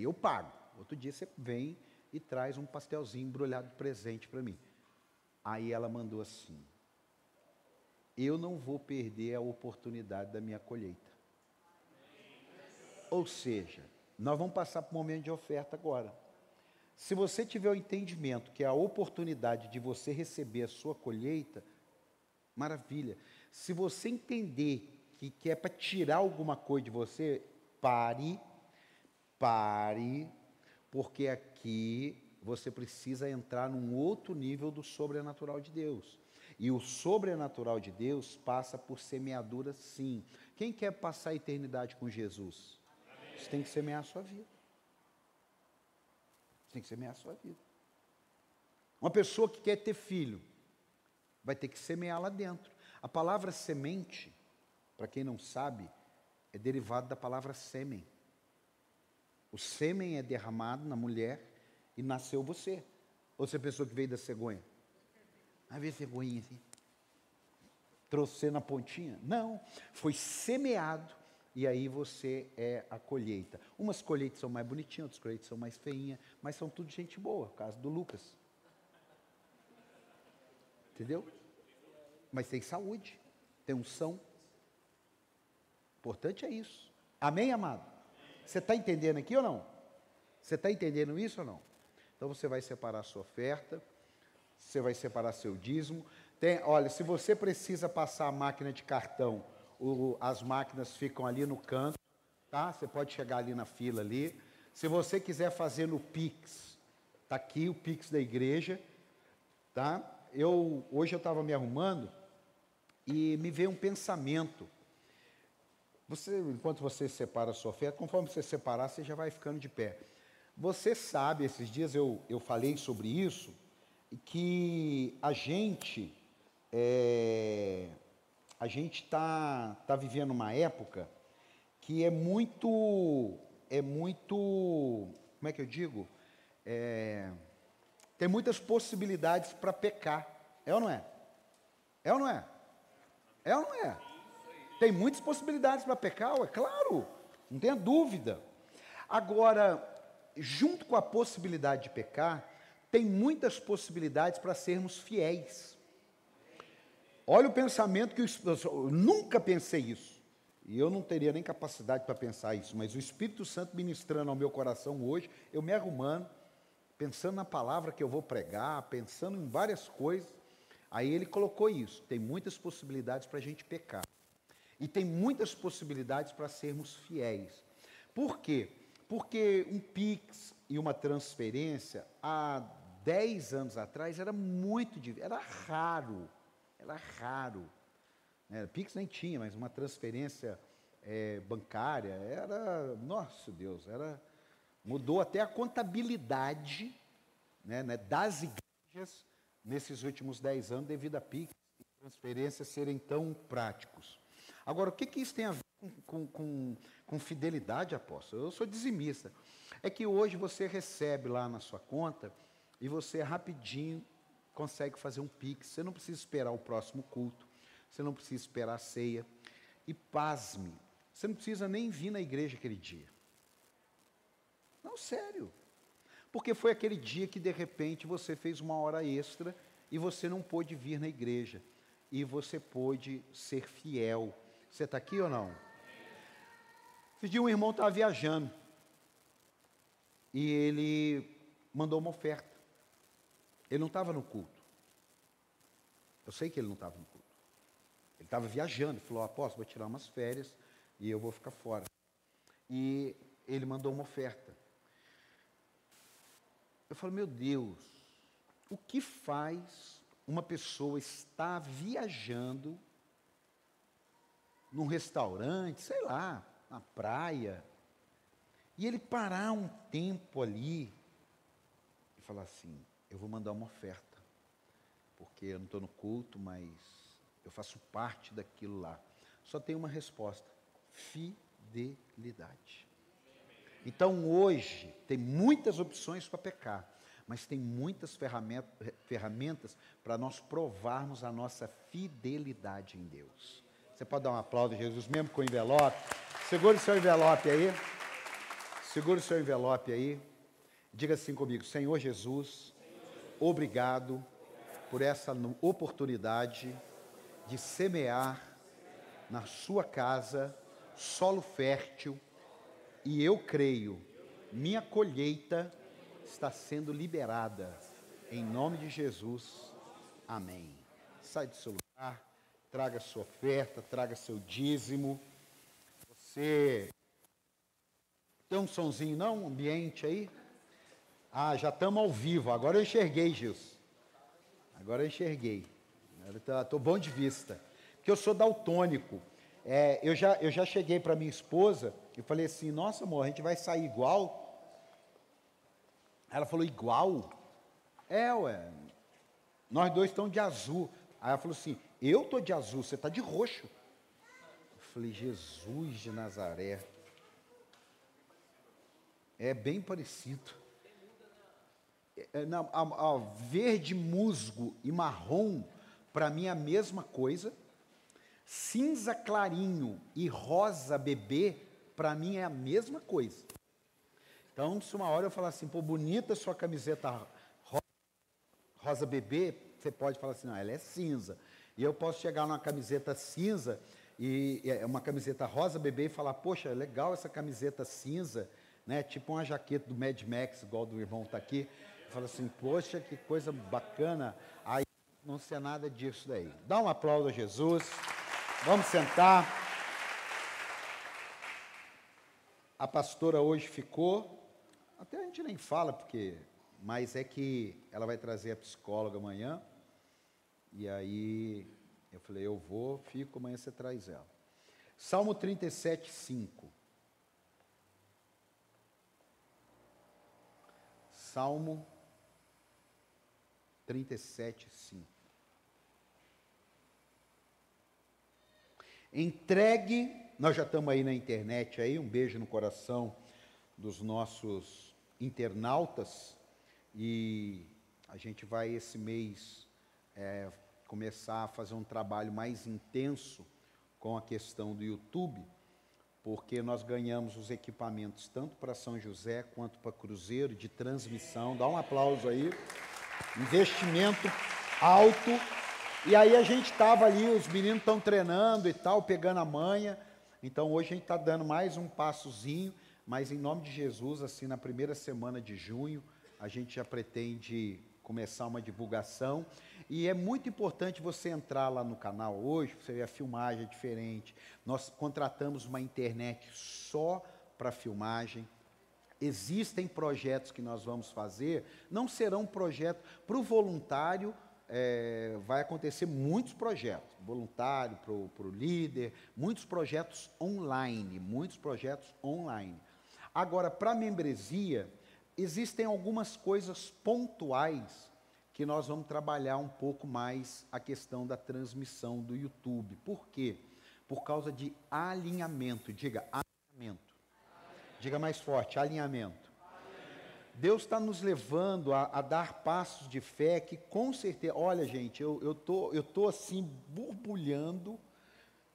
Aí eu pago. Outro dia você vem e traz um pastelzinho embrulhado presente para mim. Aí ela mandou assim: Eu não vou perder a oportunidade da minha colheita. Ou seja, nós vamos passar para o momento de oferta agora. Se você tiver o entendimento que é a oportunidade de você receber a sua colheita, maravilha. Se você entender que, que é para tirar alguma coisa de você, pare, pare, porque aqui você precisa entrar num outro nível do sobrenatural de Deus. E o sobrenatural de Deus passa por semeadura, sim. Quem quer passar a eternidade com Jesus? Você tem que semear a sua vida. Você tem que semear a sua vida. Uma pessoa que quer ter filho, vai ter que semear lá dentro. A palavra semente, para quem não sabe, é derivado da palavra sêmen. O sêmen é derramado na mulher e nasceu você. Ou você pensou que veio da cegonha? Ah, veio cegonha assim. Trouxe na pontinha? Não, foi semeado e aí você é a colheita. Umas colheitas são mais bonitinhas, outras colheitas são mais feinhas, mas são tudo gente boa, caso do Lucas. Entendeu? Mas tem saúde, tem unção. Importante é isso. Amém, amado? Você está entendendo aqui ou não? Você está entendendo isso ou não? Então você vai separar a sua oferta, você vai separar seu dízimo. Tem, olha, se você precisa passar a máquina de cartão o, as máquinas ficam ali no canto, tá? Você pode chegar ali na fila ali. Se você quiser fazer no Pix, tá aqui o Pix da igreja, tá? Eu hoje eu estava me arrumando e me veio um pensamento. Você, enquanto você separa a sua oferta, conforme você separar, você já vai ficando de pé. Você sabe, esses dias eu, eu falei sobre isso, que a gente é, a gente está tá vivendo uma época que é muito, é muito, como é que eu digo? É, tem muitas possibilidades para pecar. É ou não é? É ou não é? É ou não é? Tem muitas possibilidades para pecar, é claro, não tenha dúvida. Agora, junto com a possibilidade de pecar, tem muitas possibilidades para sermos fiéis. Olha o pensamento que eu, eu nunca pensei isso. E eu não teria nem capacidade para pensar isso, mas o Espírito Santo ministrando ao meu coração hoje, eu me arrumando, pensando na palavra que eu vou pregar, pensando em várias coisas. Aí ele colocou isso. Tem muitas possibilidades para a gente pecar. E tem muitas possibilidades para sermos fiéis. Por quê? Porque um PIX e uma transferência, há 10 anos atrás, era muito difícil, era raro era raro. Né? Pix nem tinha, mas uma transferência é, bancária era, nossa Deus, era mudou até a contabilidade né, né, das igrejas nesses últimos dez anos devido a Pix e transferências serem tão práticos. Agora, o que, que isso tem a ver com, com, com fidelidade, apóstolo? Eu sou dizimista. É que hoje você recebe lá na sua conta e você rapidinho consegue fazer um pix. Você não precisa esperar o próximo culto. Você não precisa esperar a ceia. E pasme, você não precisa nem vir na igreja aquele dia. Não, sério. Porque foi aquele dia que de repente você fez uma hora extra e você não pôde vir na igreja. E você pôde ser fiel. Você está aqui ou não? Esse dia um irmão estava viajando. E ele mandou uma oferta. Ele não estava no culto. Eu sei que ele não estava no culto. Ele estava viajando, falou, apóstolo, vou tirar umas férias e eu vou ficar fora. E ele mandou uma oferta. Eu falo, meu Deus, o que faz uma pessoa estar viajando num restaurante, sei lá, na praia, e ele parar um tempo ali e falar assim: eu vou mandar uma oferta, porque eu não estou no culto, mas eu faço parte daquilo lá. Só tem uma resposta: fidelidade. Então hoje tem muitas opções para pecar, mas tem muitas ferramentas para nós provarmos a nossa fidelidade em Deus. Você pode dar um aplauso a Jesus mesmo com o envelope? Segure seu envelope aí. Segure o seu envelope aí. Diga assim comigo: Senhor Jesus, obrigado por essa oportunidade de semear na sua casa solo fértil e eu creio, minha colheita está sendo liberada. Em nome de Jesus. Amém. Sai do seu lugar, traga sua oferta, traga seu dízimo. Você tem um sonzinho não, um ambiente aí? Ah, já estamos ao vivo. Agora eu enxerguei, Gilson. Agora eu enxerguei. Estou bom de vista. Porque eu sou daltônico. É, eu, já, eu já cheguei para minha esposa e falei assim: Nossa, amor, a gente vai sair igual? Ela falou: Igual? É, ué. Nós dois estamos de azul. Aí ela falou assim: Eu estou de azul, você está de roxo. Eu falei: Jesus de Nazaré. É bem parecido. É, é não, a, a verde musgo e marrom, para mim é a mesma coisa. Cinza clarinho e rosa bebê, para mim é a mesma coisa. Então, se uma hora eu falar assim, pô, bonita sua camiseta rosa, rosa bebê, você pode falar assim, não, ela é cinza. E eu posso chegar numa camiseta cinza e é uma camiseta rosa bebê e falar, poxa, é legal essa camiseta cinza, né? Tipo uma jaqueta do Mad Max, igual do irmão está aqui. Fala assim, poxa, que coisa bacana. Aí não sei nada disso daí. Dá um aplauso a Jesus. Vamos sentar. A pastora hoje ficou, até a gente nem fala, porque, mas é que ela vai trazer a psicóloga amanhã. E aí eu falei, eu vou, fico, amanhã você traz ela. Salmo 37, 5. Salmo 37, 5. Entregue, nós já estamos aí na internet aí, um beijo no coração dos nossos internautas e a gente vai esse mês é, começar a fazer um trabalho mais intenso com a questão do YouTube porque nós ganhamos os equipamentos tanto para São José quanto para Cruzeiro de transmissão. Dá um aplauso aí. Investimento alto. E aí a gente estava ali, os meninos estão treinando e tal, pegando a manha. Então hoje a gente está dando mais um passozinho, mas em nome de Jesus, assim, na primeira semana de junho, a gente já pretende começar uma divulgação. E é muito importante você entrar lá no canal hoje, você vê a filmagem é diferente. Nós contratamos uma internet só para filmagem. Existem projetos que nós vamos fazer, não serão projetos para o voluntário. É, vai acontecer muitos projetos, voluntário para o líder, muitos projetos online, muitos projetos online. Agora, para a membresia, existem algumas coisas pontuais que nós vamos trabalhar um pouco mais a questão da transmissão do YouTube. Por quê? Por causa de alinhamento. Diga, alinhamento. Diga mais forte, alinhamento. Deus está nos levando a, a, dar passos de fé que com certeza, olha gente, eu estou tô, eu tô assim borbulhando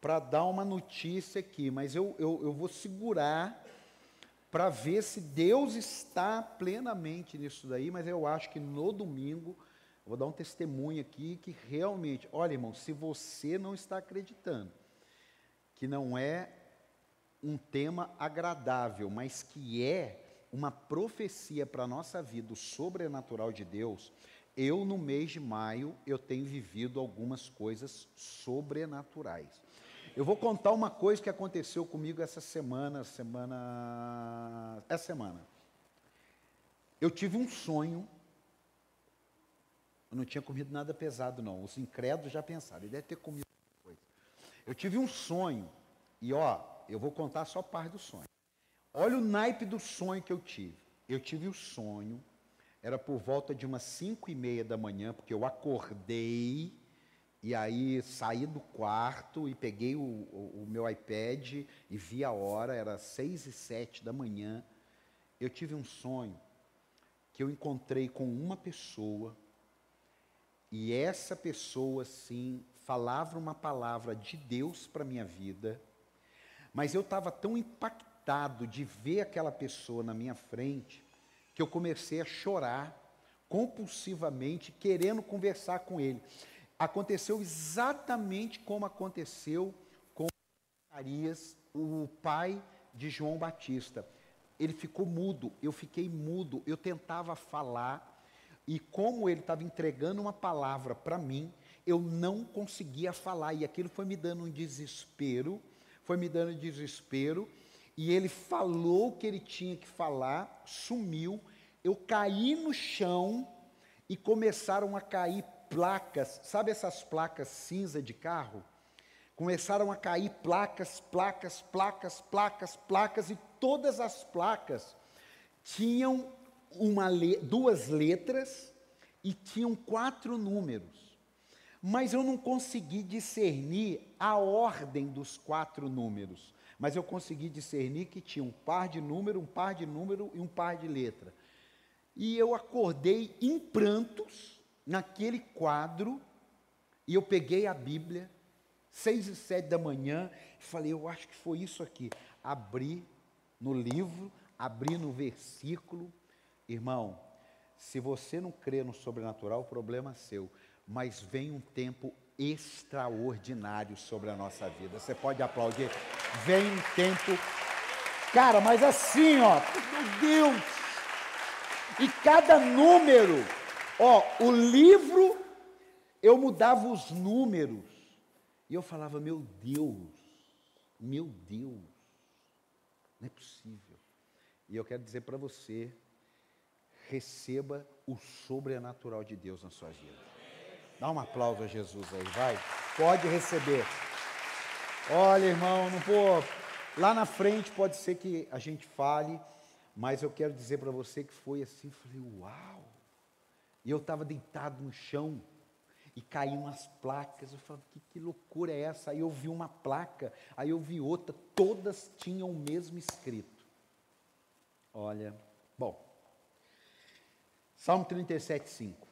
para dar uma notícia aqui, mas eu, eu, eu vou segurar para ver se Deus está plenamente nisso daí, mas eu acho que no domingo vou dar um testemunho aqui que realmente, olha irmão, se você não está acreditando que não é um tema agradável, mas que é uma profecia para a nossa vida, o sobrenatural de Deus, eu no mês de maio eu tenho vivido algumas coisas sobrenaturais. Eu vou contar uma coisa que aconteceu comigo essa semana, semana, essa semana. Eu tive um sonho eu não tinha comido nada pesado, não. Os incrédulos já pensaram, ele deve ter comido coisa. Eu tive um sonho, e ó, eu vou contar só parte do sonho. Olha o naipe do sonho que eu tive. Eu tive o sonho, era por volta de umas cinco e meia da manhã, porque eu acordei, e aí saí do quarto e peguei o, o, o meu iPad e vi a hora, era seis e sete da manhã. Eu tive um sonho que eu encontrei com uma pessoa e essa pessoa, sim, falava uma palavra de Deus para minha vida, mas eu estava tão impactado de ver aquela pessoa na minha frente que eu comecei a chorar compulsivamente, querendo conversar com ele. Aconteceu exatamente como aconteceu com Arias, o pai de João Batista. Ele ficou mudo, eu fiquei mudo, eu tentava falar, e como ele estava entregando uma palavra para mim, eu não conseguia falar, e aquilo foi me dando um desespero, foi me dando desespero, e ele falou o que ele tinha que falar, sumiu, eu caí no chão e começaram a cair placas, sabe essas placas cinza de carro? Começaram a cair placas, placas, placas, placas, placas, e todas as placas tinham uma, duas letras e tinham quatro números. Mas eu não consegui discernir a ordem dos quatro números. Mas eu consegui discernir que tinha um par de número, um par de número e um par de letra. E eu acordei em prantos naquele quadro, e eu peguei a Bíblia, seis e sete da manhã, e falei, eu acho que foi isso aqui. Abri no livro, abri no versículo. Irmão, se você não crê no sobrenatural, o problema é seu. Mas vem um tempo extraordinário sobre a nossa vida. Você pode aplaudir. Vem um tempo. Cara, mas assim, ó, meu Deus! E cada número, ó, o livro, eu mudava os números. E eu falava, meu Deus, meu Deus, não é possível. E eu quero dizer para você, receba o sobrenatural de Deus na sua vida. Dá um aplauso a Jesus aí, vai. Pode receber. Olha, irmão, não vou. Lá na frente pode ser que a gente fale, mas eu quero dizer para você que foi assim. Falei, uau! E eu estava deitado no chão e caíam as placas. Eu falei, que, que loucura é essa? Aí eu vi uma placa, aí eu vi outra, todas tinham o mesmo escrito. Olha, bom. Salmo 37, 5.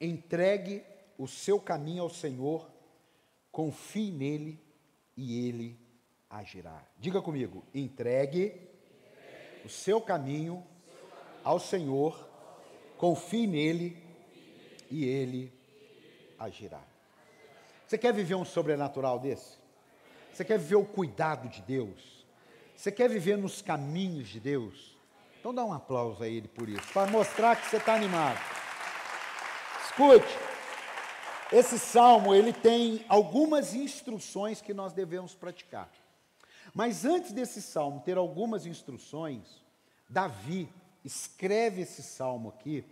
Entregue o seu caminho ao Senhor, confie nele e ele agirá. Diga comigo: entregue o seu caminho ao Senhor, confie nele e ele agirá. Você quer viver um sobrenatural desse? Você quer viver o cuidado de Deus? Você quer viver nos caminhos de Deus? Então dá um aplauso a Ele por isso, para mostrar que você está animado. Escute, esse salmo ele tem algumas instruções que nós devemos praticar. Mas antes desse salmo ter algumas instruções, Davi escreve esse salmo aqui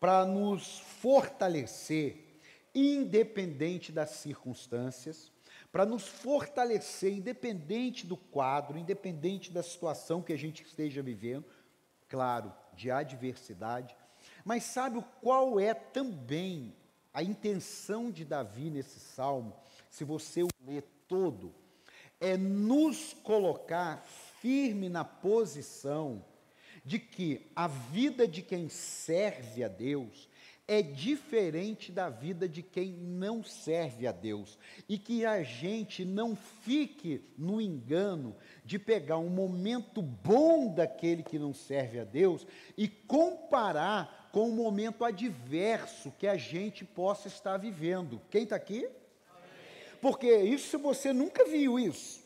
para nos fortalecer, independente das circunstâncias, para nos fortalecer, independente do quadro, independente da situação que a gente esteja vivendo, claro, de adversidade, mas sabe qual é também a intenção de Davi nesse salmo? Se você o ler todo, é nos colocar firme na posição de que a vida de quem serve a Deus é diferente da vida de quem não serve a Deus. E que a gente não fique no engano de pegar um momento bom daquele que não serve a Deus e comparar com o momento adverso que a gente possa estar vivendo. Quem está aqui? Porque isso você nunca viu isso,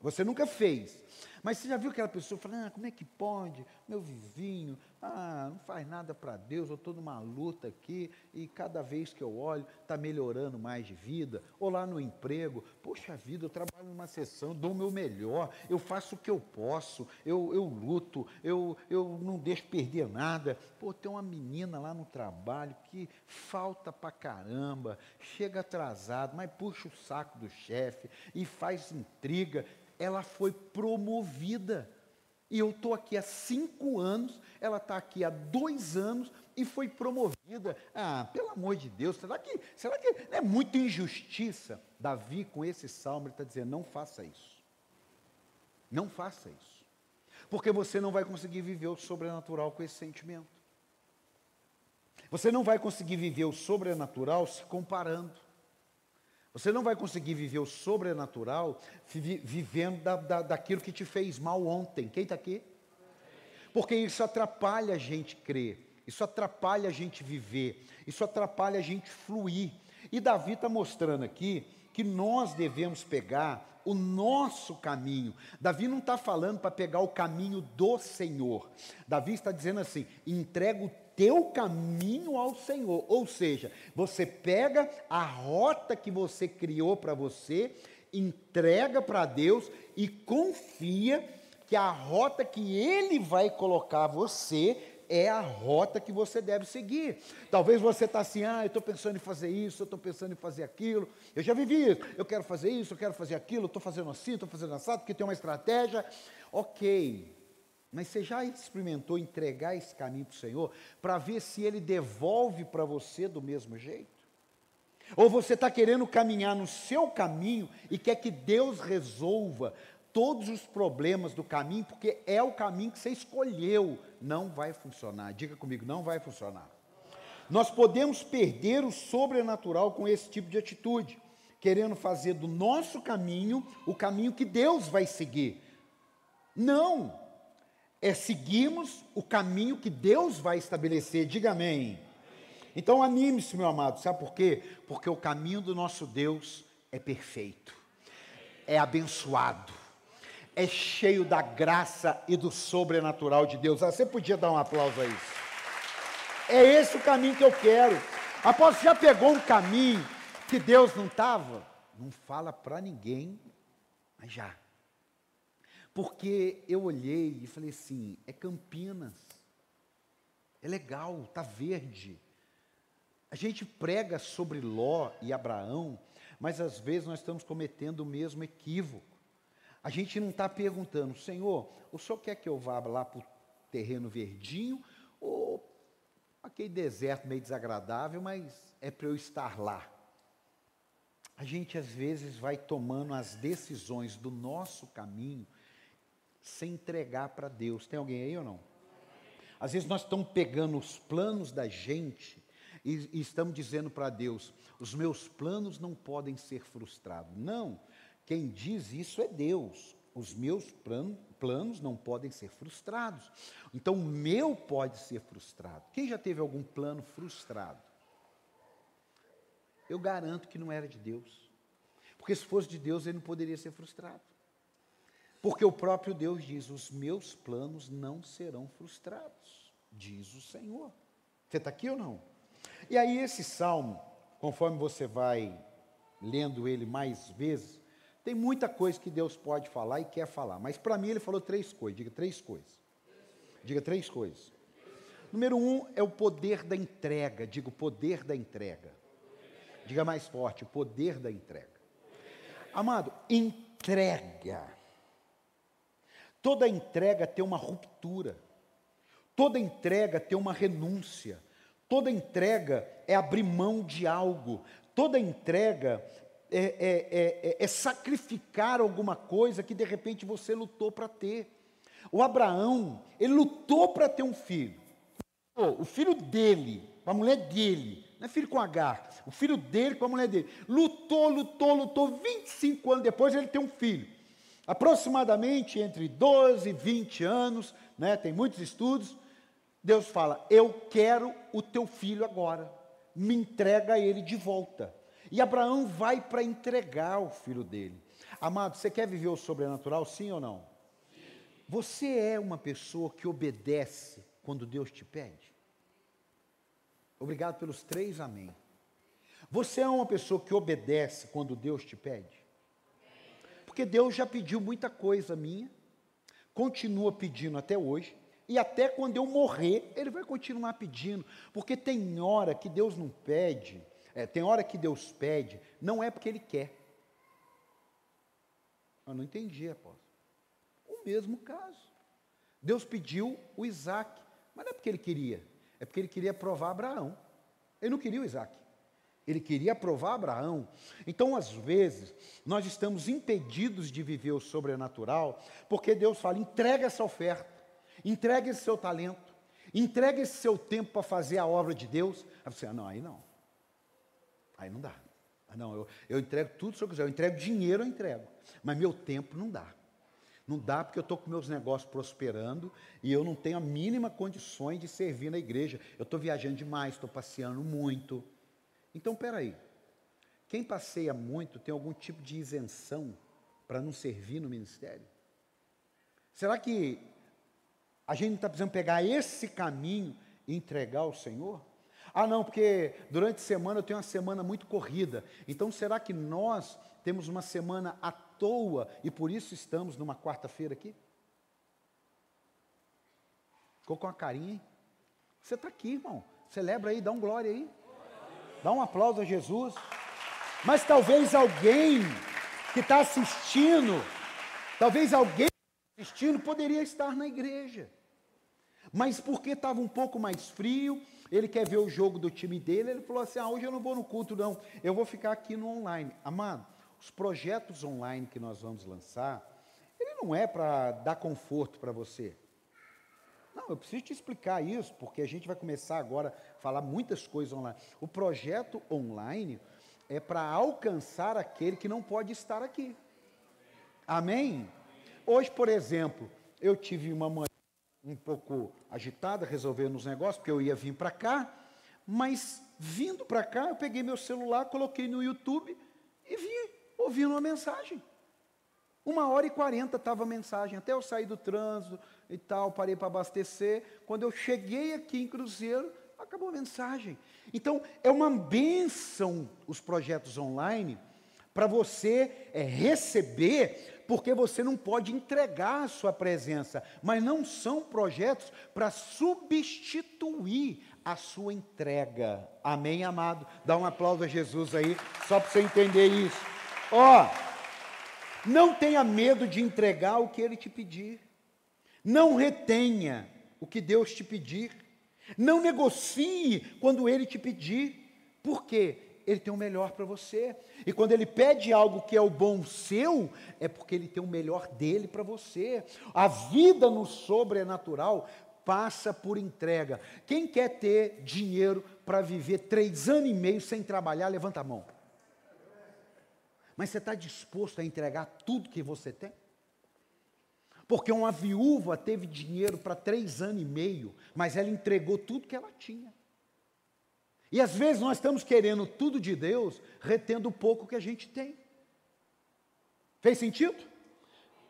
você nunca fez. Mas você já viu aquela pessoa falando, ah, como é que pode? Meu vizinho, ah, não faz nada para Deus, eu estou numa luta aqui e cada vez que eu olho está melhorando mais de vida. Ou lá no emprego, poxa vida, eu trabalho numa sessão, dou o meu melhor, eu faço o que eu posso, eu, eu luto, eu, eu não deixo perder nada. Pô, tem uma menina lá no trabalho que falta para caramba, chega atrasado, mas puxa o saco do chefe e faz intriga ela foi promovida. E eu estou aqui há cinco anos, ela está aqui há dois anos e foi promovida. Ah, pelo amor de Deus, será que, será que é muita injustiça? Davi, com esse salmo, ele está dizendo: não faça isso. Não faça isso. Porque você não vai conseguir viver o sobrenatural com esse sentimento. Você não vai conseguir viver o sobrenatural se comparando. Você não vai conseguir viver o sobrenatural vivendo da, da, daquilo que te fez mal ontem. Quem está aqui? Porque isso atrapalha a gente crer, isso atrapalha a gente viver, isso atrapalha a gente fluir. E Davi está mostrando aqui que nós devemos pegar o nosso caminho. Davi não está falando para pegar o caminho do Senhor. Davi está dizendo assim: entrega o teu caminho ao Senhor. Ou seja, você pega a rota que você criou para você, entrega para Deus e confia que a rota que Ele vai colocar você é a rota que você deve seguir. Talvez você está assim, ah, eu estou pensando em fazer isso, eu estou pensando em fazer aquilo, eu já vivi isso, eu quero fazer isso, eu quero fazer aquilo, estou fazendo assim, estou fazendo assado, porque tem uma estratégia. Ok, mas você já experimentou entregar esse caminho para o Senhor para ver se Ele devolve para você do mesmo jeito? Ou você está querendo caminhar no seu caminho e quer que Deus resolva todos os problemas do caminho, porque é o caminho que você escolheu? Não vai funcionar. Diga comigo, não vai funcionar. Nós podemos perder o sobrenatural com esse tipo de atitude, querendo fazer do nosso caminho o caminho que Deus vai seguir. Não! É seguirmos o caminho que Deus vai estabelecer. Diga amém. Então anime-se, meu amado. Sabe por quê? Porque o caminho do nosso Deus é perfeito, é abençoado, é cheio da graça e do sobrenatural de Deus. Ah, você podia dar um aplauso a isso. É esse o caminho que eu quero. Após já pegou um caminho que Deus não estava? Não fala para ninguém, mas já. Porque eu olhei e falei assim: é Campinas, é legal, está verde. A gente prega sobre Ló e Abraão, mas às vezes nós estamos cometendo o mesmo equívoco. A gente não está perguntando, Senhor, o Senhor quer que eu vá lá para o terreno verdinho ou aquele deserto meio desagradável, mas é para eu estar lá? A gente às vezes vai tomando as decisões do nosso caminho sem entregar para Deus. Tem alguém aí ou não? Às vezes nós estamos pegando os planos da gente e, e estamos dizendo para Deus: os meus planos não podem ser frustrados. Não, quem diz isso é Deus. Os meus planos não podem ser frustrados. Então, o meu pode ser frustrado. Quem já teve algum plano frustrado? Eu garanto que não era de Deus. Porque se fosse de Deus, ele não poderia ser frustrado. Porque o próprio Deus diz: os meus planos não serão frustrados, diz o Senhor. Você está aqui ou não? E aí, esse salmo, conforme você vai lendo ele mais vezes, tem muita coisa que Deus pode falar e quer falar, mas para mim ele falou três coisas. Diga três coisas. Diga três coisas. Número um é o poder da entrega. Diga o poder da entrega. Diga mais forte: o poder da entrega. Amado, entrega Toda entrega tem uma ruptura. Toda entrega tem uma renúncia. Toda entrega é abrir mão de algo. Toda entrega é, é, é, é sacrificar alguma coisa que de repente você lutou para ter. O Abraão, ele lutou para ter um filho. O filho dele, a mulher dele, não é filho com H, o filho dele com a mulher dele. Lutou, lutou, lutou. 25 anos depois ele tem um filho aproximadamente entre 12 e 20 anos, né, tem muitos estudos, Deus fala: Eu quero o teu filho agora, me entrega ele de volta. E Abraão vai para entregar o filho dele. Amado, você quer viver o sobrenatural, sim ou não? Você é uma pessoa que obedece quando Deus te pede? Obrigado pelos três amém. Você é uma pessoa que obedece quando Deus te pede? Porque Deus já pediu muita coisa minha, continua pedindo até hoje, e até quando eu morrer, Ele vai continuar pedindo, porque tem hora que Deus não pede, é, tem hora que Deus pede, não é porque Ele quer. Eu não entendi, apóstolo. O mesmo caso. Deus pediu o Isaac, mas não é porque Ele queria, é porque Ele queria provar Abraão. Ele não queria o Isaac. Ele queria provar Abraão. Então, às vezes, nós estamos impedidos de viver o sobrenatural, porque Deus fala: entrega essa oferta, entrega esse seu talento, entrega esse seu tempo para fazer a obra de Deus. Aí você, ah, não, aí não. Aí não dá. Não, eu, eu entrego tudo se eu quiser. Eu entrego dinheiro, eu entrego. Mas meu tempo não dá. Não dá porque eu estou com meus negócios prosperando e eu não tenho a mínima condições de servir na igreja. Eu estou viajando demais, estou passeando muito. Então, peraí. Quem passeia muito tem algum tipo de isenção para não servir no ministério? Será que a gente não está precisando pegar esse caminho e entregar ao Senhor? Ah, não, porque durante a semana eu tenho uma semana muito corrida. Então, será que nós temos uma semana à toa e por isso estamos numa quarta-feira aqui? Ficou com a carinha, hein? Você está aqui, irmão. Celebra aí, dá um glória aí. Dá um aplauso a Jesus. Mas talvez alguém que está assistindo, talvez alguém assistindo poderia estar na igreja. Mas porque estava um pouco mais frio, ele quer ver o jogo do time dele, ele falou assim: ah, hoje eu não vou no culto, não, eu vou ficar aqui no online. Amado, os projetos online que nós vamos lançar, ele não é para dar conforto para você. Não, eu preciso te explicar isso, porque a gente vai começar agora a falar muitas coisas online. O projeto online é para alcançar aquele que não pode estar aqui. Amém? Hoje, por exemplo, eu tive uma manhã um pouco agitada, resolvendo os negócios, porque eu ia vir para cá, mas vindo para cá, eu peguei meu celular, coloquei no YouTube e vim ouvindo uma mensagem. Uma hora e quarenta estava a mensagem, até eu sair do trânsito e tal, parei para abastecer. Quando eu cheguei aqui em Cruzeiro, acabou a mensagem. Então, é uma bênção os projetos online para você é, receber, porque você não pode entregar a sua presença, mas não são projetos para substituir a sua entrega. Amém, amado? Dá um aplauso a Jesus aí, só para você entender isso. Ó, oh, não tenha medo de entregar o que ele te pedir. Não retenha o que Deus te pedir. Não negocie quando ele te pedir. Por quê? Ele tem o melhor para você. E quando ele pede algo que é o bom seu, é porque ele tem o melhor dele para você. A vida no sobrenatural passa por entrega. Quem quer ter dinheiro para viver três anos e meio sem trabalhar, levanta a mão. Mas você está disposto a entregar tudo que você tem? Porque uma viúva teve dinheiro para três anos e meio, mas ela entregou tudo que ela tinha. E às vezes nós estamos querendo tudo de Deus, retendo o pouco que a gente tem. Fez sentido?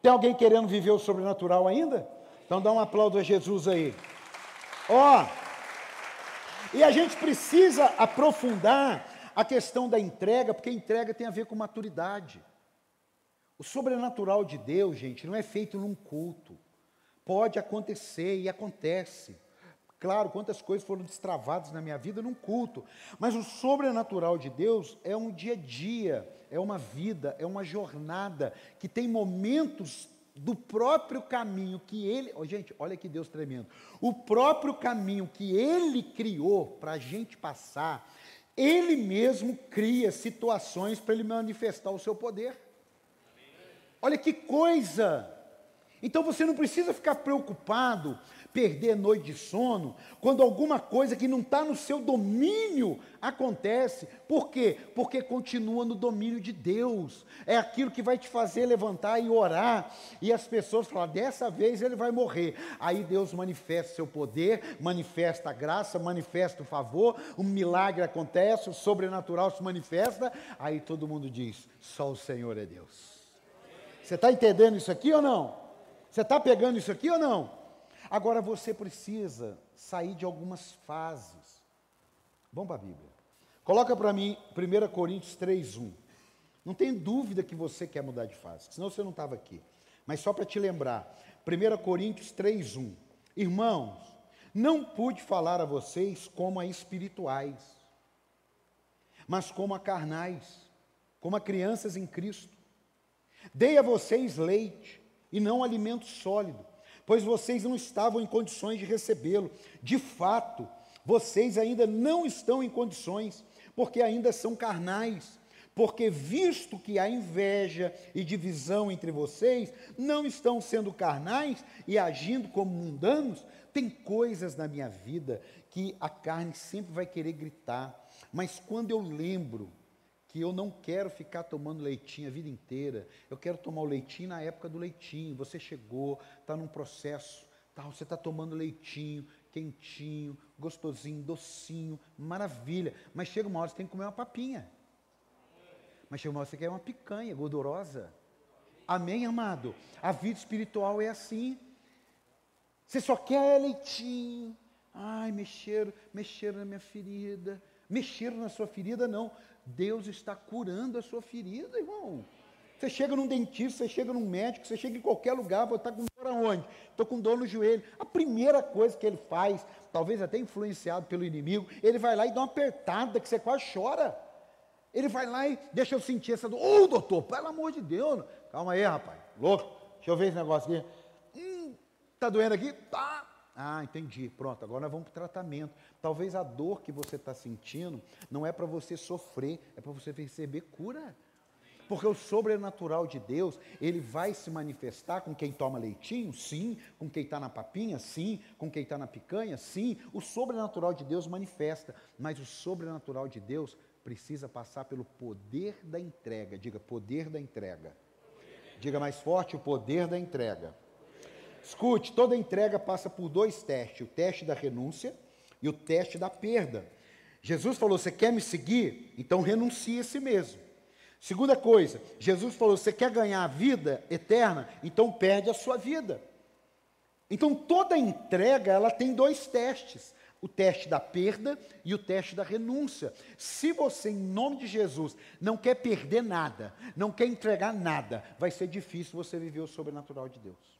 Tem alguém querendo viver o sobrenatural ainda? Então dá um aplauso a Jesus aí. Ó, oh, e a gente precisa aprofundar a questão da entrega, porque a entrega tem a ver com maturidade. O sobrenatural de Deus, gente, não é feito num culto. Pode acontecer e acontece. Claro, quantas coisas foram destravadas na minha vida num culto. Mas o sobrenatural de Deus é um dia a dia, é uma vida, é uma jornada que tem momentos do próprio caminho que ele. Oh, gente, olha que Deus tremendo. O próprio caminho que ele criou para a gente passar, ele mesmo cria situações para ele manifestar o seu poder. Olha que coisa! Então você não precisa ficar preocupado, perder noite de sono, quando alguma coisa que não está no seu domínio acontece. Por quê? Porque continua no domínio de Deus. É aquilo que vai te fazer levantar e orar. E as pessoas falam: dessa vez ele vai morrer. Aí Deus manifesta seu poder, manifesta a graça, manifesta o favor, um milagre acontece, o sobrenatural se manifesta. Aí todo mundo diz: só o Senhor é Deus. Você está entendendo isso aqui ou não? Você está pegando isso aqui ou não? Agora você precisa sair de algumas fases. Vamos para a Bíblia. Coloca para mim 1 Coríntios 3,1. Não tem dúvida que você quer mudar de fase, senão você não estava aqui. Mas só para te lembrar, 1 Coríntios 3,1. Irmãos, não pude falar a vocês como a espirituais, mas como a carnais, como a crianças em Cristo. Dei a vocês leite e não alimento sólido, pois vocês não estavam em condições de recebê-lo. De fato, vocês ainda não estão em condições, porque ainda são carnais. Porque, visto que há inveja e divisão entre vocês, não estão sendo carnais e agindo como mundanos, tem coisas na minha vida que a carne sempre vai querer gritar, mas quando eu lembro que eu não quero ficar tomando leitinho a vida inteira. Eu quero tomar o leitinho na época do leitinho. Você chegou, está num processo, tá, você está tomando leitinho, quentinho, gostosinho, docinho, maravilha. Mas chega uma hora você tem que comer uma papinha. Mas chega uma hora você quer uma picanha gordurosa. Amém, amado? A vida espiritual é assim. Você só quer leitinho. Ai, mexeram, mexeram na minha ferida. Mexeram na sua ferida, não. Deus está curando a sua ferida, irmão. Você chega num dentista, você chega num médico, você chega em qualquer lugar, você está com dor aonde? Estou com dor no joelho. A primeira coisa que ele faz, talvez até influenciado pelo inimigo, ele vai lá e dá uma apertada que você quase chora. Ele vai lá e deixa eu sentir essa dor. Ô, oh, doutor, pelo amor de Deus. Calma aí, rapaz. Louco. Deixa eu ver esse negócio aqui. Hum, tá doendo aqui? Tá. Ah, entendi. Pronto, agora nós vamos para o tratamento. Talvez a dor que você está sentindo não é para você sofrer, é para você receber cura. Porque o sobrenatural de Deus, ele vai se manifestar com quem toma leitinho? Sim. Com quem está na papinha? Sim. Com quem está na picanha? Sim. O sobrenatural de Deus manifesta. Mas o sobrenatural de Deus precisa passar pelo poder da entrega. Diga, poder da entrega. Diga mais forte, o poder da entrega. Escute, toda entrega passa por dois testes: o teste da renúncia e o teste da perda. Jesus falou: Você quer me seguir? Então renuncie a si mesmo. Segunda coisa, Jesus falou: Você quer ganhar a vida eterna? Então perde a sua vida. Então toda entrega ela tem dois testes: o teste da perda e o teste da renúncia. Se você, em nome de Jesus, não quer perder nada, não quer entregar nada, vai ser difícil você viver o sobrenatural de Deus.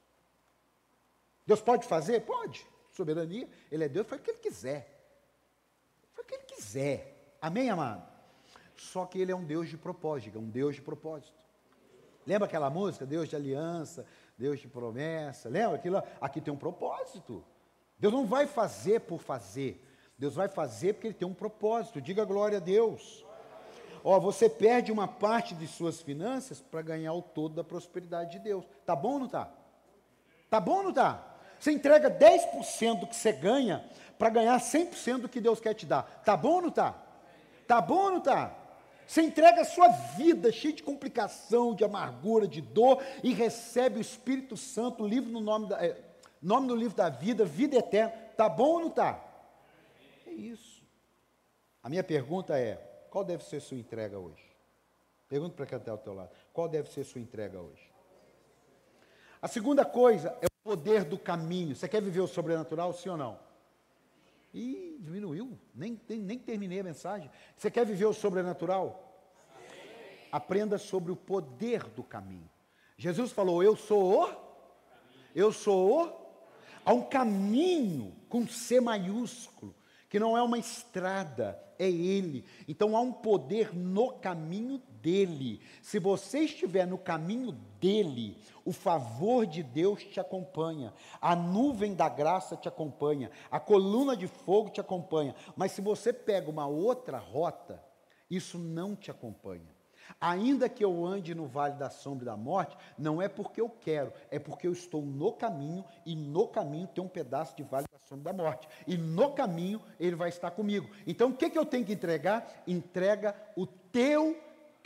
Deus pode fazer? Pode. Soberania, Ele é Deus, faz o que Ele quiser. Faz o que Ele quiser. Amém, amado? Só que Ele é um Deus de propósito, um Deus de propósito. Lembra aquela música? Deus de aliança, Deus de promessa. Lembra aquilo? Aqui tem um propósito. Deus não vai fazer por fazer. Deus vai fazer porque Ele tem um propósito. Diga glória a Deus. Ó, você perde uma parte de suas finanças para ganhar o todo da prosperidade de Deus. Tá bom ou não tá? Tá bom ou não tá? Você entrega 10% do que você ganha para ganhar 100% do que Deus quer te dar. Tá bom ou não tá? Tá bom ou não tá? Você entrega a sua vida cheia de complicação, de amargura, de dor e recebe o Espírito Santo, livro no nome da, é, nome no livro da vida, vida eterna. Tá bom ou não tá? É isso. A minha pergunta é: qual deve ser sua entrega hoje? Pergunta para quem está ao teu lado. Qual deve ser sua entrega hoje? A segunda coisa é o poder do caminho. Você quer viver o sobrenatural, sim ou não? Ih, diminuiu. Nem, nem, nem terminei a mensagem. Você quer viver o sobrenatural? Aprenda sobre o poder do caminho. Jesus falou: Eu sou o. Eu sou o. Há um caminho com C maiúsculo, que não é uma estrada, é Ele. Então há um poder no caminho dele. Se você estiver no caminho dele, o favor de Deus te acompanha, a nuvem da graça te acompanha, a coluna de fogo te acompanha. Mas se você pega uma outra rota, isso não te acompanha. Ainda que eu ande no vale da sombra e da morte, não é porque eu quero, é porque eu estou no caminho e no caminho tem um pedaço de vale da sombra da morte. E no caminho ele vai estar comigo. Então o que, que eu tenho que entregar? Entrega o teu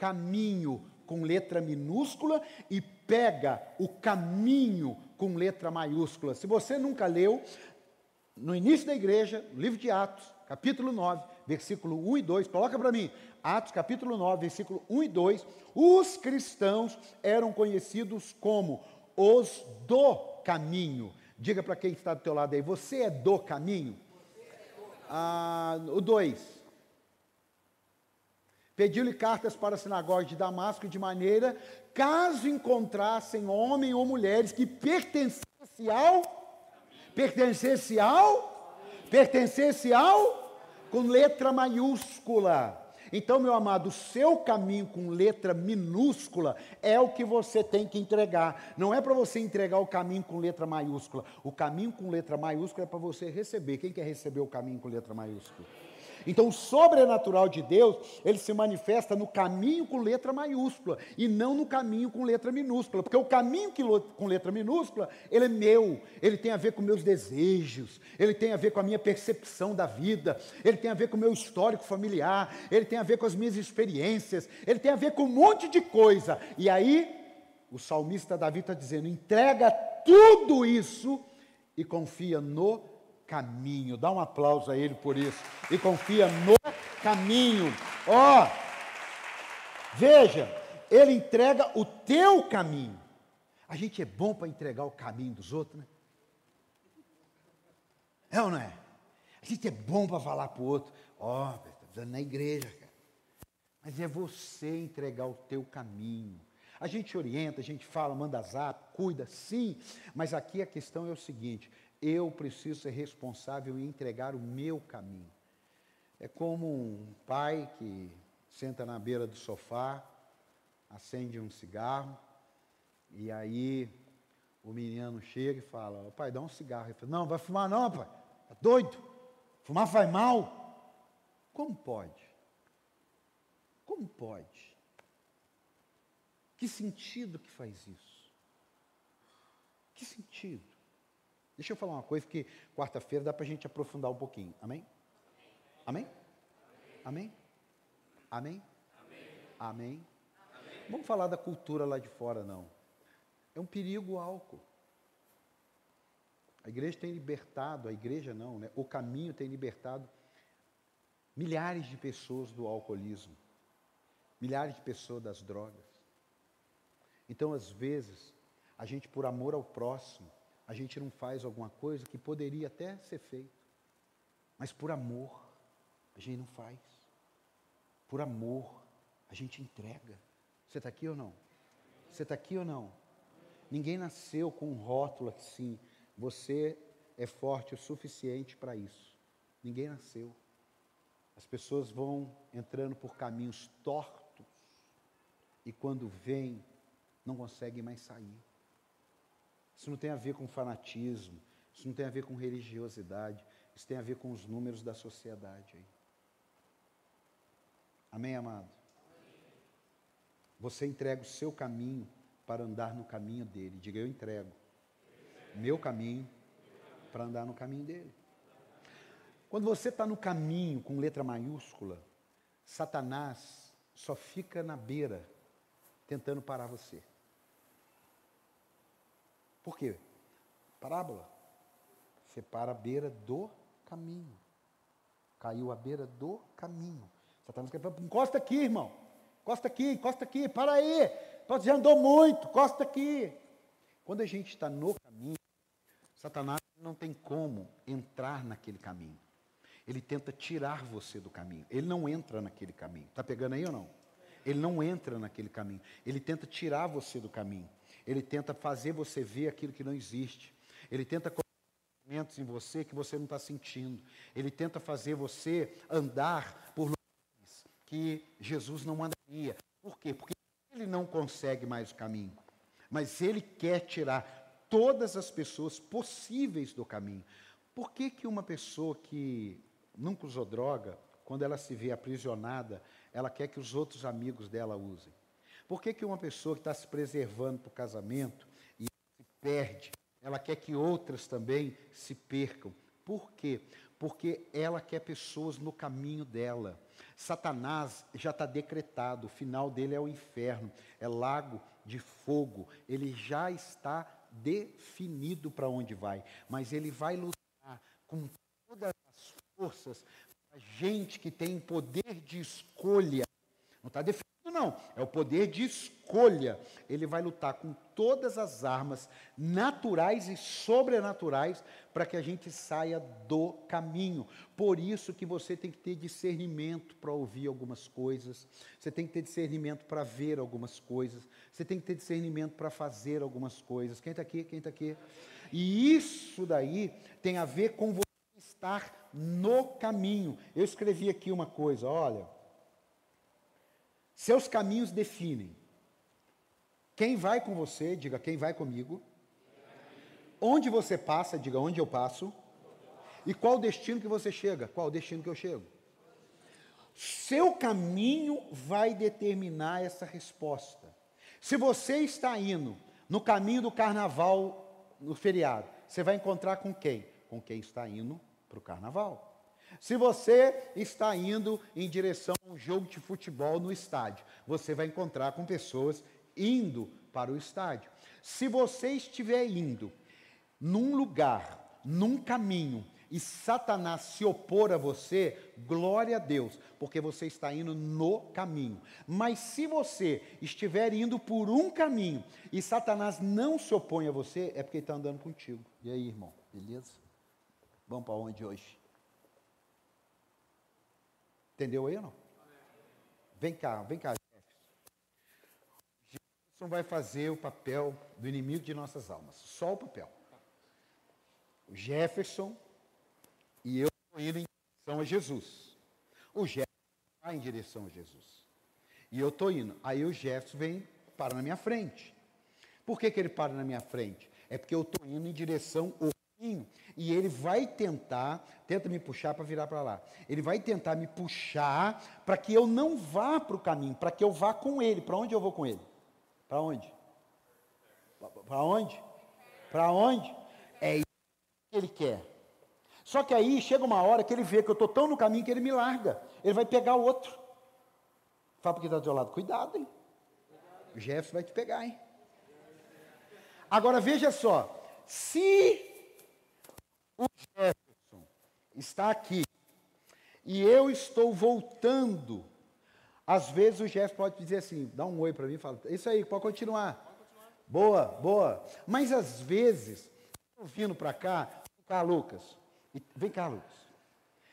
caminho com letra minúscula e pega o caminho com letra maiúscula. Se você nunca leu, no início da igreja, no livro de Atos, capítulo 9, versículo 1 e 2, coloca para mim, Atos capítulo 9, versículo 1 e 2, os cristãos eram conhecidos como os do caminho. Diga para quem está do teu lado aí, você é do caminho? Ah, o 2. Pediu-lhe cartas para a sinagoga de Damasco, de maneira, caso encontrassem homem ou mulheres que pertencesse ao, pertencesse ao, pertencesse ao, com letra maiúscula. Então, meu amado, o seu caminho com letra minúscula é o que você tem que entregar. Não é para você entregar o caminho com letra maiúscula. O caminho com letra maiúscula é para você receber. Quem quer receber o caminho com letra maiúscula? Então, o sobrenatural de Deus, ele se manifesta no caminho com letra maiúscula e não no caminho com letra minúscula, porque o caminho que, com letra minúscula, ele é meu, ele tem a ver com meus desejos, ele tem a ver com a minha percepção da vida, ele tem a ver com o meu histórico familiar, ele tem a ver com as minhas experiências, ele tem a ver com um monte de coisa. E aí, o salmista Davi está dizendo: entrega tudo isso e confia no caminho. Dá um aplauso a ele por isso. E confia no caminho. Ó, oh, veja, ele entrega o teu caminho. A gente é bom para entregar o caminho dos outros, né? É ou não é? A gente é bom para falar para o outro, ó, oh, está na igreja, cara. Mas é você entregar o teu caminho. A gente orienta, a gente fala, manda zap, cuida, sim, mas aqui a questão é o seguinte: eu preciso ser responsável e entregar o meu caminho. É como um pai que senta na beira do sofá, acende um cigarro, e aí o menino chega e fala: Pai, dá um cigarro. Ele fala: Não, vai fumar não, pai. Está doido? Fumar faz mal. Como pode? Como pode? Que sentido que faz isso? Que sentido? Deixa eu falar uma coisa que quarta-feira dá para a gente aprofundar um pouquinho. Amém? Amém? Amém? Amém? Amém? Vamos falar da cultura lá de fora, não. É um perigo o álcool. A igreja tem libertado, a igreja não, né? O caminho tem libertado milhares de pessoas do alcoolismo, milhares de pessoas das drogas. Então, às vezes, a gente, por amor ao próximo, a gente não faz alguma coisa que poderia até ser feito, mas por amor, a gente não faz. Por amor, a gente entrega. Você está aqui ou não? Você está aqui ou não? Ninguém nasceu com um rótulo assim, você é forte o suficiente para isso. Ninguém nasceu. As pessoas vão entrando por caminhos tortos e quando vêm não conseguem mais sair. Isso não tem a ver com fanatismo, isso não tem a ver com religiosidade, isso tem a ver com os números da sociedade aí. Amém, amado? Você entrega o seu caminho para andar no caminho dele. Diga, eu entrego meu caminho para andar no caminho dele. Quando você está no caminho com letra maiúscula, Satanás só fica na beira tentando parar você. Por quê? Parábola. Você para à beira do caminho. Caiu à beira do caminho. Satanás quer falar, encosta aqui, irmão. Encosta aqui, encosta aqui, para aí. Você já andou muito, encosta aqui. Quando a gente está no caminho, Satanás não tem como entrar naquele caminho. Ele tenta tirar você do caminho. Ele não entra naquele caminho. Está pegando aí ou não? Ele não entra naquele caminho. Ele tenta tirar você do caminho. Ele tenta fazer você ver aquilo que não existe. Ele tenta colocar sentimentos em você que você não está sentindo. Ele tenta fazer você andar por lugares que Jesus não mandaria. Por quê? Porque ele não consegue mais o caminho. Mas ele quer tirar todas as pessoas possíveis do caminho. Por que, que uma pessoa que nunca usou droga, quando ela se vê aprisionada, ela quer que os outros amigos dela usem? Por que, que uma pessoa que está se preservando para o casamento e se perde, ela quer que outras também se percam? Por quê? Porque ela quer pessoas no caminho dela. Satanás já está decretado, o final dele é o inferno, é lago de fogo. Ele já está definido para onde vai, mas ele vai lutar com todas as forças a gente que tem poder de escolha. Não está definido não, é o poder de escolha. Ele vai lutar com todas as armas naturais e sobrenaturais para que a gente saia do caminho. Por isso que você tem que ter discernimento para ouvir algumas coisas, você tem que ter discernimento para ver algumas coisas, você tem que ter discernimento para fazer algumas coisas. Quem está aqui? Quem está aqui? E isso daí tem a ver com você estar no caminho. Eu escrevi aqui uma coisa, olha. Seus caminhos definem. Quem vai com você, diga quem vai comigo. Onde você passa, diga onde eu passo. E qual o destino que você chega? Qual o destino que eu chego? Seu caminho vai determinar essa resposta. Se você está indo no caminho do carnaval, no feriado, você vai encontrar com quem? Com quem está indo para o carnaval. Se você está indo em direção a um jogo de futebol no estádio, você vai encontrar com pessoas indo para o estádio. Se você estiver indo num lugar, num caminho, e Satanás se opor a você, glória a Deus, porque você está indo no caminho. Mas se você estiver indo por um caminho e Satanás não se opõe a você, é porque ele está andando contigo. E aí, irmão, beleza? Vamos para onde hoje? Entendeu aí ou não? Vem cá, vem cá, Jefferson vai fazer o papel do inimigo de nossas almas. Só o papel. O Jefferson e eu estou indo em direção a Jesus. O Jefferson vai em direção a Jesus. E eu estou indo. Aí o Jefferson vem para na minha frente. Por que, que ele para na minha frente? É porque eu estou indo em direção ao. E ele vai tentar, tenta me puxar para virar para lá. Ele vai tentar me puxar para que eu não vá para o caminho, para que eu vá com ele. Para onde eu vou com ele? Para onde? Para onde? Para onde? É isso que ele quer. Só que aí chega uma hora que ele vê que eu estou tão no caminho que ele me larga. Ele vai pegar o outro. Fala para quem está do seu lado, cuidado, hein? O Jefferson vai te pegar, hein? Agora veja só, se o Jefferson está aqui e eu estou voltando, às vezes o Jefferson pode dizer assim, dá um oi para mim e fala, isso aí, pode continuar. pode continuar. Boa, boa. Mas às vezes, eu vindo para cá, cá, Lucas, e, vem cá, Lucas.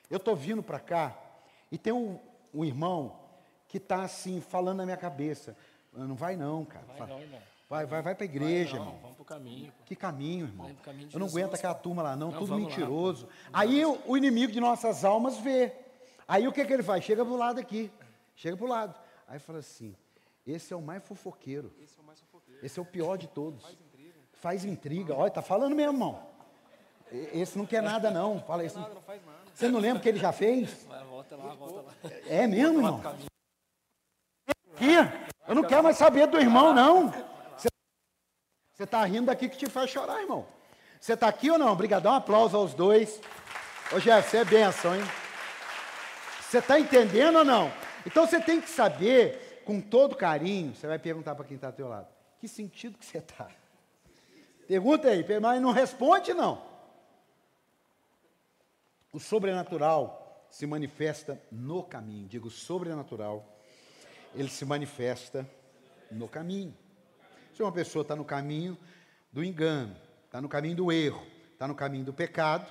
Eu estou vindo para cá e tem um, um irmão que está assim, falando na minha cabeça. Não vai não, cara. Vai não, irmão. Vai, vai, vai para a igreja, vai não, irmão. Vamos para o caminho. Pô. Que caminho, irmão? Caminho eu não aguento aquela turma lá, não, não tudo mentiroso. Lá, Aí o, o, inimigo de nossas almas vê. Aí o que, que ele faz? Chega do lado aqui. Chega para o lado. Aí fala assim: esse é o mais fofoqueiro. Esse é o mais fofoqueiro. Esse é o pior de todos. Faz intriga. Faz intriga. Olha, tá falando mesmo, irmão. Esse não quer nada, não. Fala isso. Não, não faz nada. Você não lembra o que ele já fez? Volta lá, volta lá. É mesmo, irmão? Aqui, eu não quero mais saber do irmão, não. Você está rindo daqui que te faz chorar, irmão. Você está aqui ou não? Obrigadão, um aplauso aos dois. Ô Jeff, você é bênção, hein? Você está entendendo ou não? Então você tem que saber, com todo carinho, você vai perguntar para quem está ao teu lado, que sentido que você está? Pergunta aí, mas não responde não. O sobrenatural se manifesta no caminho. Digo sobrenatural, ele se manifesta no caminho. Se uma pessoa está no caminho do engano, está no caminho do erro, está no caminho do pecado,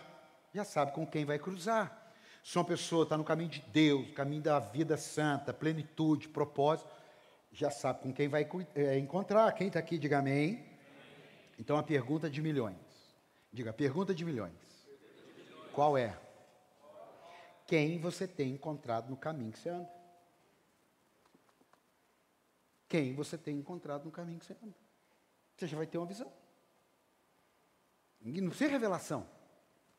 já sabe com quem vai cruzar. Se uma pessoa está no caminho de Deus, caminho da vida santa, plenitude, propósito, já sabe com quem vai é, encontrar. Quem está aqui, diga amém. Então a pergunta de milhões. Diga, pergunta de milhões. Qual é? quem você tem encontrado no caminho que você anda. Quem você tem encontrado no caminho que você anda. Você já vai ter uma visão. E não precisa revelação.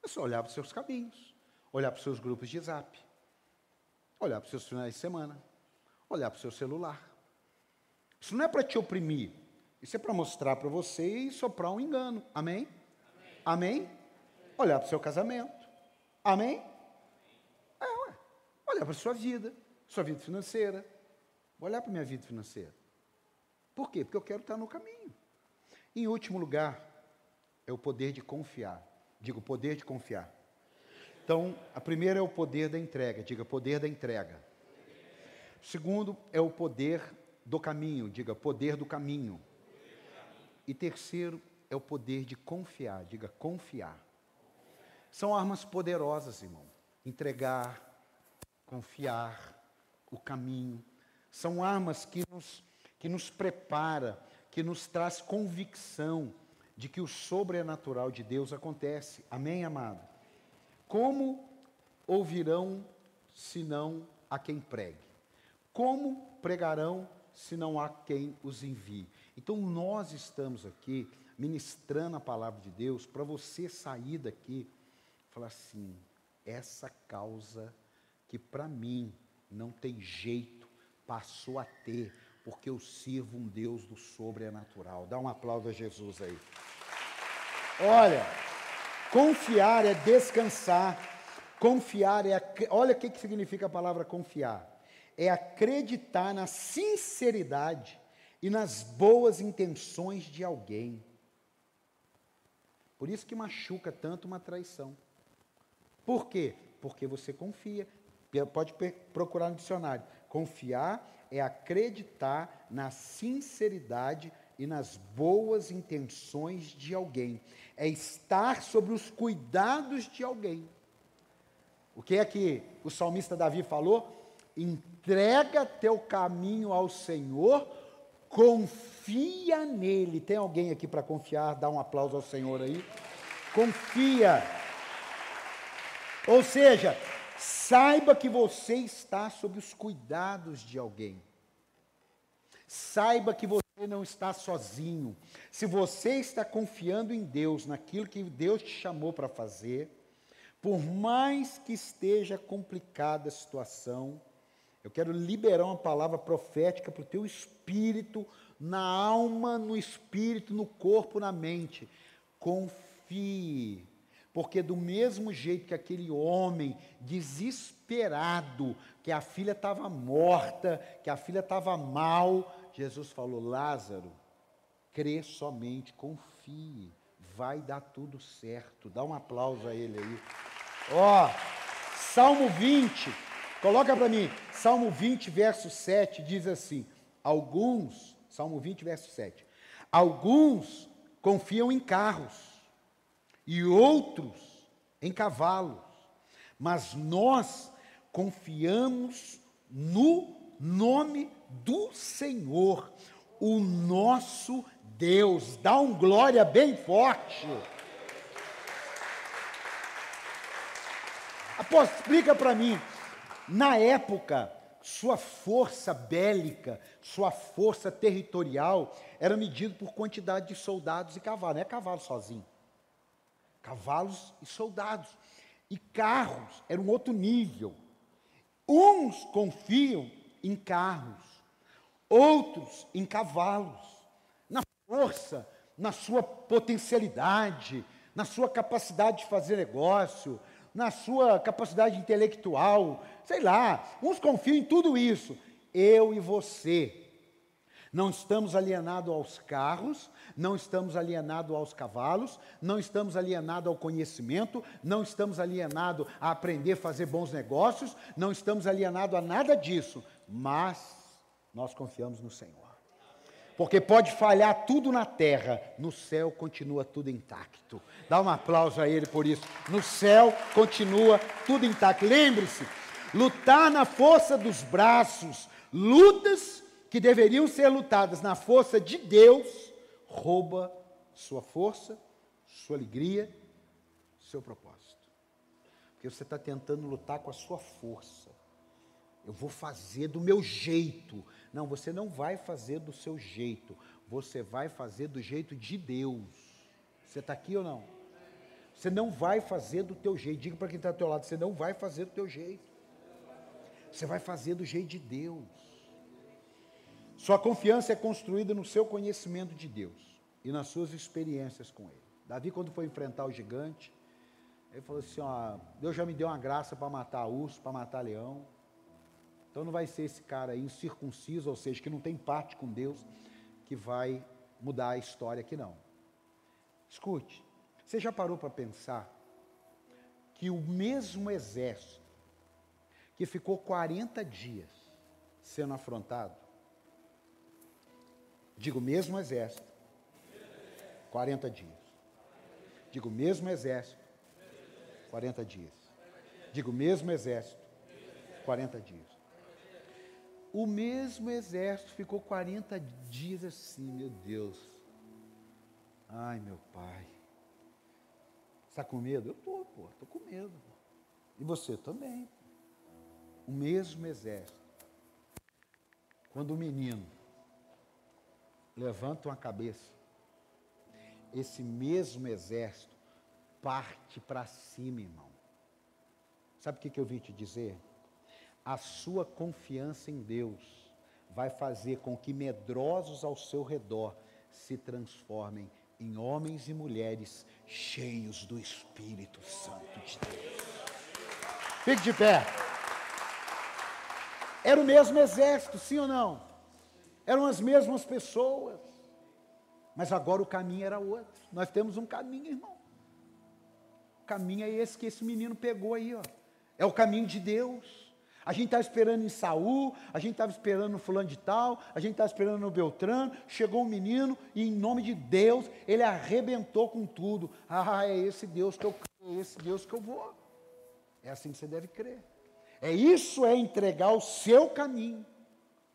É só olhar para os seus caminhos, olhar para os seus grupos de zap, olhar para os seus finais de semana, olhar para o seu celular. Isso não é para te oprimir. Isso é para mostrar para você e soprar um engano. Amém? Amém? Amém? Olhar para o seu casamento. Amém? olhar para a sua vida, sua vida financeira. Vou olhar para a minha vida financeira. Por quê? Porque eu quero estar no caminho. Em último lugar, é o poder de confiar. Digo, poder de confiar. Então, a primeira é o poder da entrega. Diga, poder da entrega. Segundo é o poder do caminho. Diga, poder do caminho. E terceiro é o poder de confiar. Diga, confiar. São armas poderosas, irmão. Entregar, confiar, o caminho. São armas que nos, que nos prepara, que nos traz convicção de que o sobrenatural de Deus acontece. Amém, amado? Como ouvirão se não a quem pregue? Como pregarão se não há quem os envie? Então nós estamos aqui ministrando a palavra de Deus para você sair daqui e falar assim: essa causa que para mim Não tem jeito, passou a ter, porque eu sirvo um Deus do sobrenatural. Dá um aplauso a Jesus aí. Olha, confiar é descansar. Confiar é. Olha o que, que significa a palavra confiar: é acreditar na sinceridade e nas boas intenções de alguém. Por isso que machuca tanto uma traição. Por quê? Porque você confia. Pode procurar no dicionário. Confiar é acreditar na sinceridade e nas boas intenções de alguém. É estar sobre os cuidados de alguém. O que é que o salmista Davi falou? Entrega teu caminho ao Senhor, confia nele. Tem alguém aqui para confiar? Dá um aplauso ao Senhor aí. Confia. Ou seja, saiba que você está sob os cuidados de alguém. Saiba que você não está sozinho. Se você está confiando em Deus, naquilo que Deus te chamou para fazer, por mais que esteja complicada a situação, eu quero liberar uma palavra profética para o teu espírito, na alma, no espírito, no corpo, na mente. Confie. Porque do mesmo jeito que aquele homem desesperado, que a filha estava morta, que a filha estava mal, Jesus falou: Lázaro, crê somente, confie, vai dar tudo certo. Dá um aplauso a ele aí. Ó, oh, Salmo 20, coloca para mim, Salmo 20, verso 7 diz assim: Alguns, Salmo 20, verso 7, alguns confiam em carros e outros em cavalos, mas nós confiamos no nome do Senhor, o nosso Deus. Dá um glória bem forte. Apóstolo, explica para mim. Na época, sua força bélica, sua força territorial era medida por quantidade de soldados e cavalos. Não é cavalo sozinho. Cavalos e soldados. E carros era um outro nível. Uns confiam em carros, outros em cavalos, na força, na sua potencialidade, na sua capacidade de fazer negócio, na sua capacidade intelectual, sei lá, uns confiam em tudo isso. Eu e você não estamos alienados aos carros, não estamos alienados aos cavalos, não estamos alienados ao conhecimento, não estamos alienados a aprender a fazer bons negócios, não estamos alienados a nada disso, mas nós confiamos no Senhor. Porque pode falhar tudo na terra, no céu continua tudo intacto. Dá um aplauso a Ele por isso. No céu continua tudo intacto. Lembre-se, lutar na força dos braços, lutas que deveriam ser lutadas na força de Deus, rouba sua força, sua alegria, seu propósito. Porque você está tentando lutar com a sua força. Eu vou fazer do meu jeito. Não, você não vai fazer do seu jeito. Você vai fazer do jeito de Deus. Você está aqui ou não? Você não vai fazer do teu jeito. Diga para quem está ao teu lado, você não vai fazer do teu jeito. Você vai fazer do jeito de Deus. Sua confiança é construída no seu conhecimento de Deus e nas suas experiências com Ele. Davi, quando foi enfrentar o gigante, ele falou assim: ó, Deus já me deu uma graça para matar urso, para matar leão. Então não vai ser esse cara aí incircunciso, ou seja, que não tem parte com Deus, que vai mudar a história aqui não. Escute, você já parou para pensar que o mesmo exército que ficou 40 dias sendo afrontado, digo mesmo exército, 40 dias. Digo mesmo exército, 40 dias. Digo mesmo exército, 40 dias. O mesmo exército ficou 40 dias assim, meu Deus. Ai, meu pai. Está com medo? Eu estou, pô, estou com medo. Pô. E você também. O mesmo exército. Quando o menino levanta uma cabeça, esse mesmo exército parte para cima, irmão. Sabe o que, que eu vim te dizer? A sua confiança em Deus vai fazer com que medrosos ao seu redor se transformem em homens e mulheres cheios do Espírito Santo de Deus. Fique de pé. Era o mesmo exército, sim ou não? Eram as mesmas pessoas. Mas agora o caminho era outro. Nós temos um caminho, irmão. O caminho é esse que esse menino pegou aí, ó. É o caminho de Deus. A gente estava esperando em Saul, a gente estava esperando no fulano de tal, a gente estava esperando no Beltrano, chegou um menino e em nome de Deus, ele arrebentou com tudo. Ah, é esse Deus que eu creio, é esse Deus que eu vou. É assim que você deve crer. É isso é entregar o seu caminho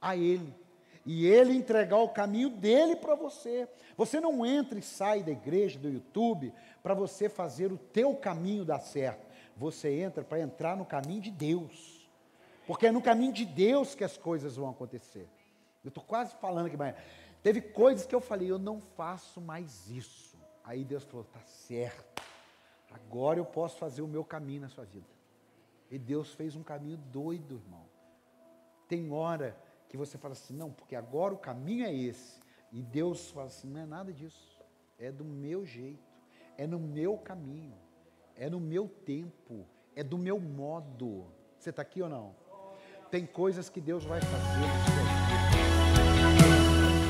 a ele. E ele entregar o caminho dele para você. Você não entra e sai da igreja, do YouTube, para você fazer o teu caminho dar certo. Você entra para entrar no caminho de Deus. Porque é no caminho de Deus que as coisas vão acontecer. Eu estou quase falando aqui, mas teve coisas que eu falei, eu não faço mais isso. Aí Deus falou, tá certo. Agora eu posso fazer o meu caminho na sua vida. E Deus fez um caminho doido, irmão. Tem hora que você fala assim, não, porque agora o caminho é esse. E Deus fala assim, não é nada disso. É do meu jeito. É no meu caminho. É no meu tempo. É do meu modo. Você está aqui ou não? Tem coisas que Deus vai fazer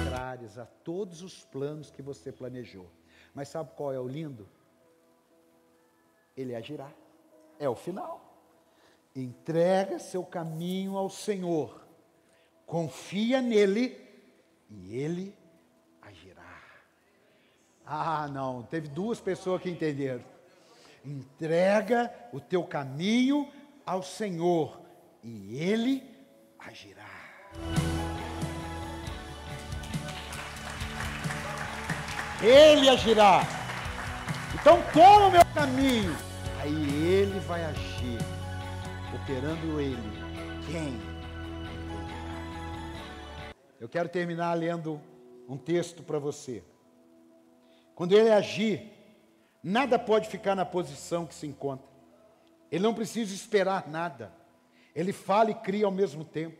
contrárias a todos os planos que você planejou. Mas sabe qual é o lindo? Ele agirá. É o final. Entrega seu caminho ao Senhor. Confia nele e ele agirá. Ah, não, teve duas pessoas que entenderam. Entrega o teu caminho ao Senhor e ele agirá. Ele agirá. Então toma o meu caminho. Aí ele vai agir. Operando ele. Quem? Eu quero terminar lendo um texto para você. Quando ele agir, nada pode ficar na posição que se encontra. Ele não precisa esperar nada. Ele fala e cria ao mesmo tempo.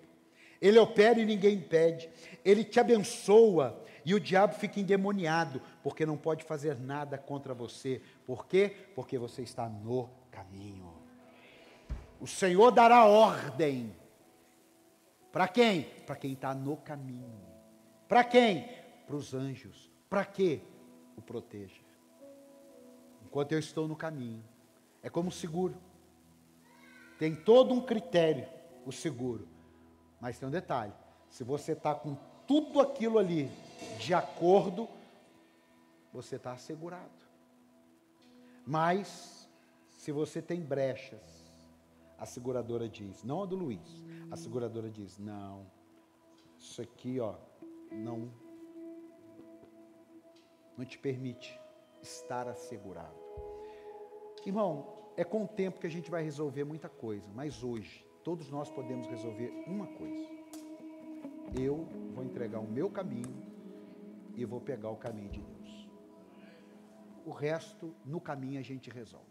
Ele opera e ninguém impede. Ele te abençoa e o diabo fica endemoniado, porque não pode fazer nada contra você. Por quê? Porque você está no caminho. O Senhor dará ordem. Para quem? Para quem está no caminho. Para quem? Para os anjos. Para quê? O proteja. Enquanto eu estou no caminho. É como seguro. Tem todo um critério o seguro. Mas tem um detalhe: se você está com tudo aquilo ali de acordo, você está assegurado. Mas, se você tem brechas, a seguradora diz, não a do Luiz, a seguradora diz: não, isso aqui, ó, não, não te permite estar assegurado. Irmão, é com o tempo que a gente vai resolver muita coisa, mas hoje todos nós podemos resolver uma coisa. Eu vou entregar o meu caminho e vou pegar o caminho de Deus. O resto, no caminho, a gente resolve.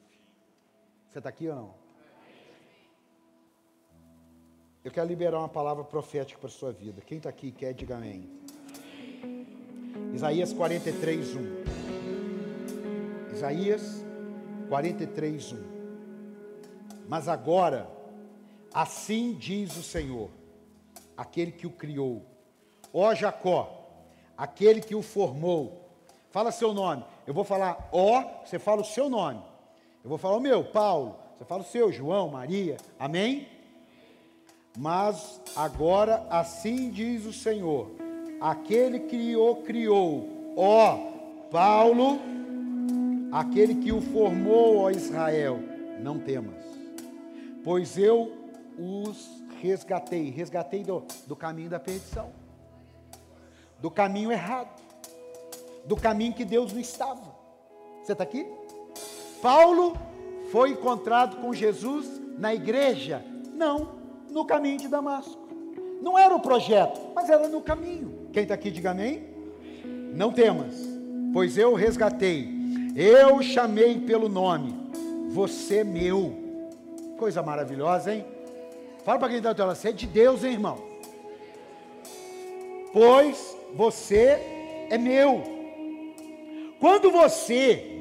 Você está aqui ou não? Eu quero liberar uma palavra profética para a sua vida. Quem está aqui quer, diga amém. Isaías 43, 1. Isaías 43, 1. Mas agora, assim diz o Senhor, aquele que o criou, ó Jacó, aquele que o formou. Fala seu nome. Eu vou falar ó, você fala o seu nome. Eu vou falar o meu, Paulo. Você fala o seu, João, Maria. Amém? Mas agora assim diz o Senhor, aquele que o criou, ó Paulo, aquele que o formou, ó Israel, não temas pois eu os resgatei. Resgatei do, do caminho da perdição, do caminho errado, do caminho que Deus não estava. Você está aqui? Paulo foi encontrado com Jesus na igreja? Não, no caminho de Damasco. Não era o projeto, mas era no caminho. Quem está aqui, diga amém. Não temas, pois eu resgatei, eu chamei pelo nome, você meu coisa maravilhosa, hein? Fala para quem está lado, você é de Deus, hein, irmão? Pois você é meu. Quando você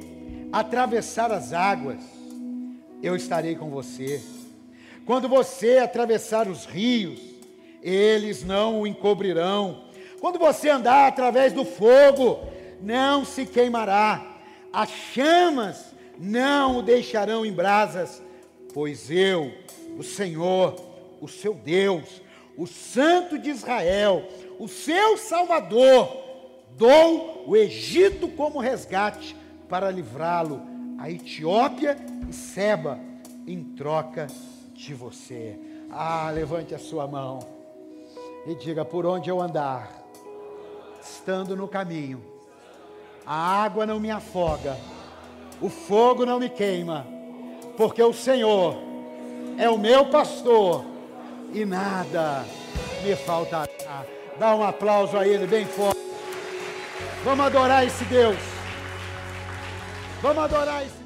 atravessar as águas, eu estarei com você. Quando você atravessar os rios, eles não o encobrirão. Quando você andar através do fogo, não se queimará. As chamas não o deixarão em brasas, pois eu, o Senhor, o seu Deus, o Santo de Israel, o seu Salvador, dou o Egito como resgate para livrá-lo, a Etiópia e Seba, em troca de você. Ah, levante a sua mão e diga: por onde eu andar, estando no caminho, a água não me afoga, o fogo não me queima, porque o Senhor é o meu pastor e nada me faltará. Dá um aplauso a Ele bem forte. Vamos adorar esse Deus. Vamos adorar esse